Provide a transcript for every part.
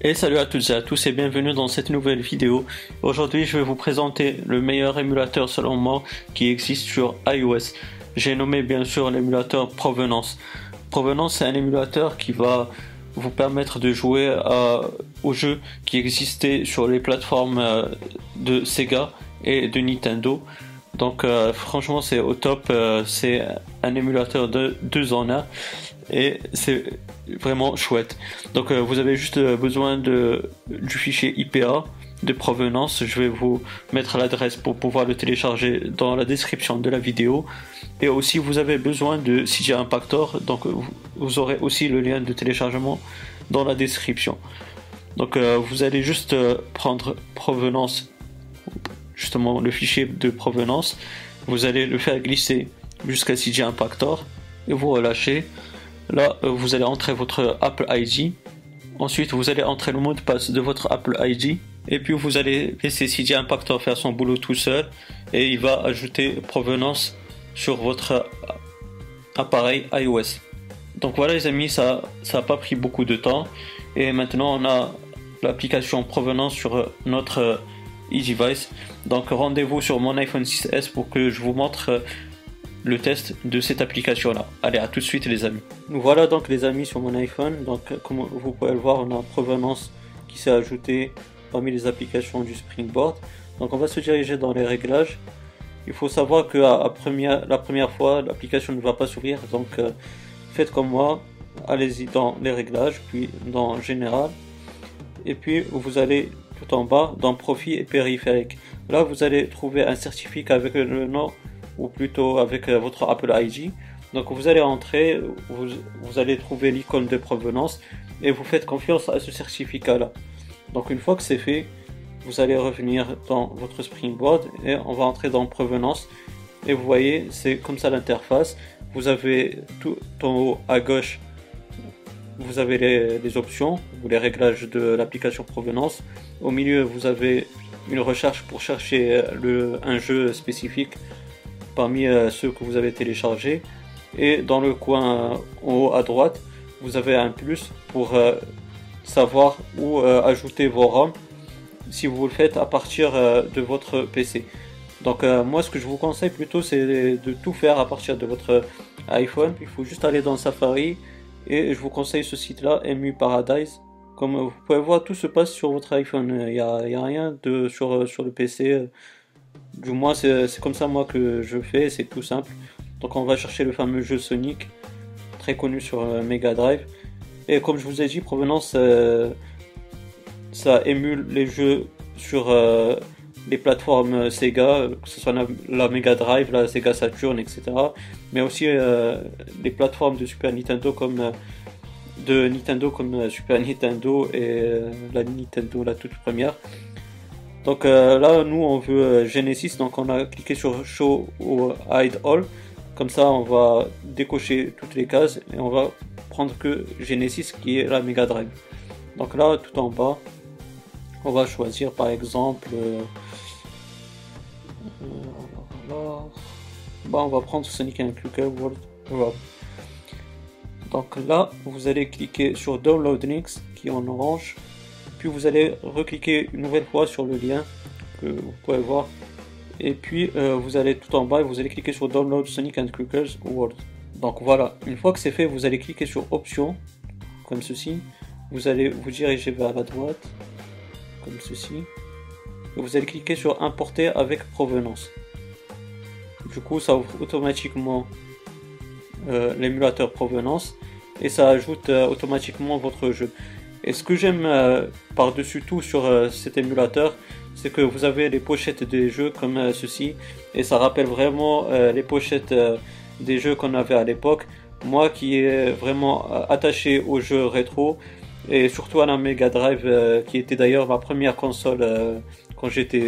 Et salut à toutes et à tous et bienvenue dans cette nouvelle vidéo. Aujourd'hui je vais vous présenter le meilleur émulateur selon moi qui existe sur iOS. J'ai nommé bien sûr l'émulateur Provenance. Provenance c'est un émulateur qui va vous permettre de jouer à, aux jeux qui existaient sur les plateformes euh, de Sega et de Nintendo. Donc euh, franchement c'est au top, euh, c'est un émulateur de 2 en 1 et c'est vraiment chouette. Donc euh, vous avez juste besoin de, du fichier IPA de provenance. Je vais vous mettre l'adresse pour pouvoir le télécharger dans la description de la vidéo. Et aussi vous avez besoin de CJ Impactor, donc vous aurez aussi le lien de téléchargement dans la description. Donc vous allez juste prendre provenance justement le fichier de provenance, vous allez le faire glisser jusqu'à CJ Impactor et vous relâchez. Là, euh, vous allez entrer votre Apple ID. Ensuite, vous allez entrer le mot de passe de votre Apple ID. Et puis, vous allez laisser CJ Impactor faire son boulot tout seul. Et il va ajouter provenance sur votre appareil iOS. Donc voilà les amis, ça n'a pas pris beaucoup de temps. Et maintenant, on a l'application provenance sur notre e-device. Donc rendez-vous sur mon iPhone 6S pour que je vous montre euh, le test de cette application là. Allez, à tout de suite les amis. Voilà donc les amis sur mon iPhone. Donc comme vous pouvez le voir, on a provenance qui s'est ajoutée parmi les applications du Springboard. Donc on va se diriger dans les réglages. Il faut savoir que à, la première fois, l'application ne va pas s'ouvrir. Donc euh, faites comme moi, allez-y dans les réglages, puis dans général. Et puis vous allez tout en bas dans profit et périphérique. Là, vous allez trouver un certificat avec le nom ou plutôt avec euh, votre Apple ID. Donc vous allez entrer, vous, vous allez trouver l'icône de provenance et vous faites confiance à ce certificat-là. Donc une fois que c'est fait, vous allez revenir dans votre Springboard et on va entrer dans provenance. Et vous voyez, c'est comme ça l'interface. Vous avez tout en haut à gauche vous avez les, options ou les réglages de l'application provenance. Au milieu, vous avez une recherche pour chercher le, un jeu spécifique parmi euh, ceux que vous avez téléchargés. Et dans le coin en haut à droite, vous avez un plus pour euh, savoir où euh, ajouter vos ROM si vous le faites à partir de votre PC. Donc moi ce que je vous conseille plutôt c'est de tout faire à partir de votre iPhone. Il faut juste aller dans Safari, et je vous conseille ce site-là, MU Paradise. Comme vous pouvez voir, tout se passe sur votre iPhone. Il n'y a, a, rien de sur, sur le PC. Du moins, c'est comme ça moi que je fais. C'est tout simple. Donc on va chercher le fameux jeu Sonic, très connu sur euh, Mega Drive. Et comme je vous ai dit, Provenance, euh, ça émule les jeux sur euh, les plateformes Sega, que ce soit la, Mega Drive, la Sega Saturn, etc. Mais aussi les plateformes de Super Nintendo comme de Nintendo comme Super Nintendo et la Nintendo la toute première. Donc là, nous on veut Genesis, donc on a cliqué sur Show ou Hide All. Comme ça, on va décocher toutes les cases et on va prendre que Genesis qui est la Mega Drive. Donc là, tout en bas, on va choisir par exemple Bon, on va prendre Sonic and World. Donc là, vous allez cliquer sur Download Links qui est en orange. Puis vous allez recliquer une nouvelle fois sur le lien que vous pouvez voir. Et puis euh, vous allez tout en bas, vous allez cliquer sur Download Sonic and Knuckles World. Donc voilà, une fois que c'est fait, vous allez cliquer sur Options, comme ceci. Vous allez vous diriger vers la droite, comme ceci. Et vous allez cliquer sur Importer avec provenance. Du coup, ça ouvre automatiquement euh, l'émulateur provenance et ça ajoute euh, automatiquement votre jeu. Et ce que j'aime euh, par-dessus tout sur cet émulateur, c'est que vous avez les pochettes des jeux comme ceci et ça rappelle vraiment les pochettes des jeux qu'on avait à l'époque. Moi qui est vraiment attaché aux jeux rétro et surtout à la Mega Drive qui était d'ailleurs ma première console quand j'étais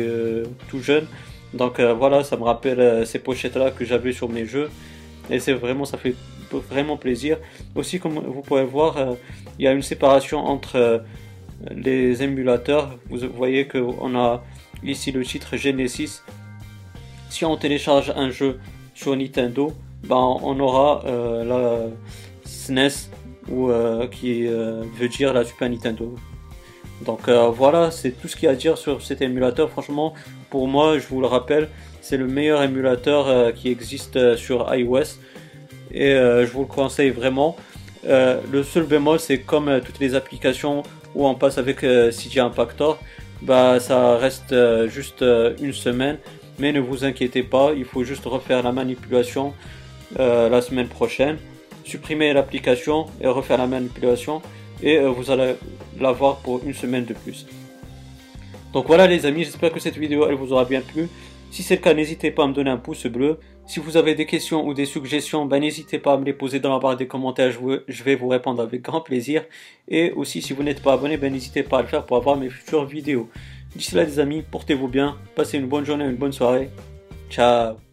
tout jeune. Donc euh, voilà, ça me rappelle euh, ces pochettes-là que j'avais sur mes jeux. Et c'est vraiment, ça fait vraiment plaisir. Aussi, comme vous pouvez voir, euh, il y a une séparation entre les émulateurs. Vous voyez qu'on a ici le titre Genesis. Si on télécharge un jeu sur Nintendo, ben, on aura la SNES ou qui veut dire la Super Nintendo. Donc euh, voilà, c'est tout ce qu'il y a à dire sur cet émulateur. Franchement, pour moi, je vous le rappelle, c'est le meilleur émulateur euh, qui existe euh, sur iOS. Et je vous le conseille vraiment. le seul bémol, c'est comme toutes les applications où on passe avec CG Impactor, bah ça reste juste une semaine. Mais ne vous inquiétez pas, il faut juste refaire la manipulation la semaine prochaine. Supprimer l'application et refaire la manipulation et euh, vous allez l'avoir pour une semaine de plus. Donc voilà les amis, j'espère que cette vidéo elle vous aura bien plu. Si c'est le cas, n'hésitez pas à me donner un pouce bleu. Si vous avez des questions ou des suggestions, ben, n'hésitez pas à me les poser dans la barre des commentaires, je vais vous répondre avec grand plaisir. Et aussi, si vous n'êtes pas abonné, ben, n'hésitez pas à le faire pour avoir mes futures vidéos. D'ici là les amis, portez-vous bien, passez une bonne journée, une bonne soirée. Ciao